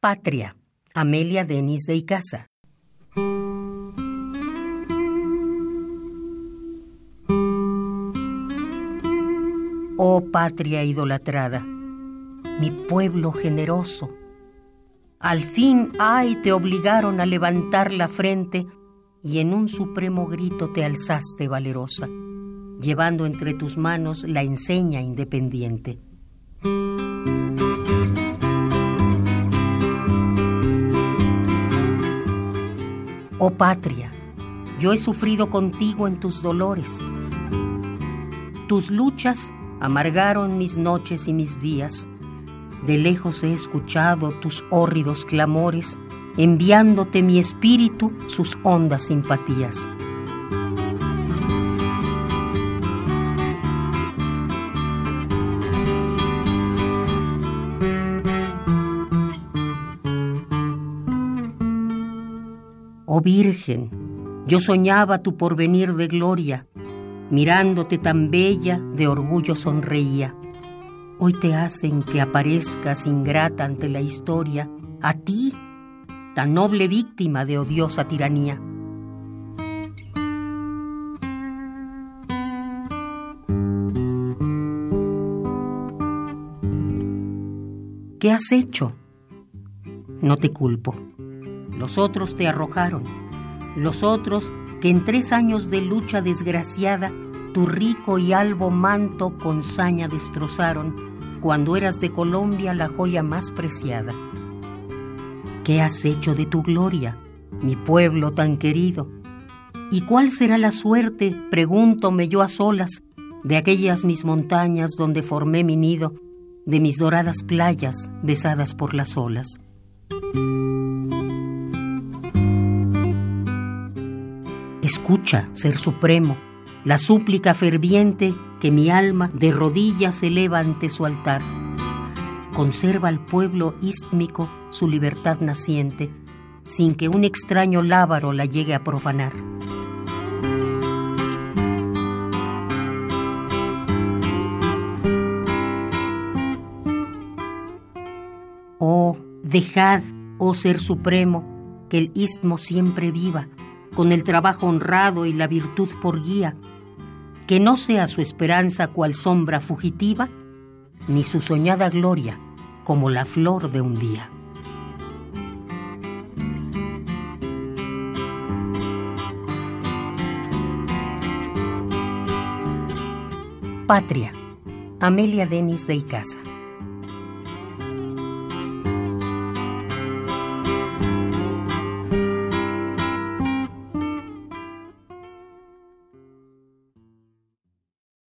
Patria, Amelia Denis de Icaza. Oh patria idolatrada, mi pueblo generoso, al fin, ay, te obligaron a levantar la frente y en un supremo grito te alzaste valerosa, llevando entre tus manos la enseña independiente. Oh patria, yo he sufrido contigo en tus dolores. Tus luchas amargaron mis noches y mis días. De lejos he escuchado tus hórridos clamores, enviándote mi espíritu sus hondas simpatías. Oh Virgen, yo soñaba tu porvenir de gloria, mirándote tan bella, de orgullo sonreía. Hoy te hacen que aparezcas ingrata ante la historia, a ti, tan noble víctima de odiosa tiranía. ¿Qué has hecho? No te culpo los otros te arrojaron, los otros que en tres años de lucha desgraciada tu rico y albo manto con saña destrozaron cuando eras de Colombia la joya más preciada. ¿Qué has hecho de tu gloria, mi pueblo tan querido? ¿Y cuál será la suerte, pregúntome yo a solas, de aquellas mis montañas donde formé mi nido, de mis doradas playas besadas por las olas? Escucha, Ser Supremo, la súplica ferviente que mi alma de rodillas eleva ante su altar. Conserva al pueblo istmico su libertad naciente, sin que un extraño lábaro la llegue a profanar. Oh, dejad, oh Ser Supremo, que el istmo siempre viva con el trabajo honrado y la virtud por guía, que no sea su esperanza cual sombra fugitiva, ni su soñada gloria como la flor de un día. Patria, Amelia Denis de Icaza.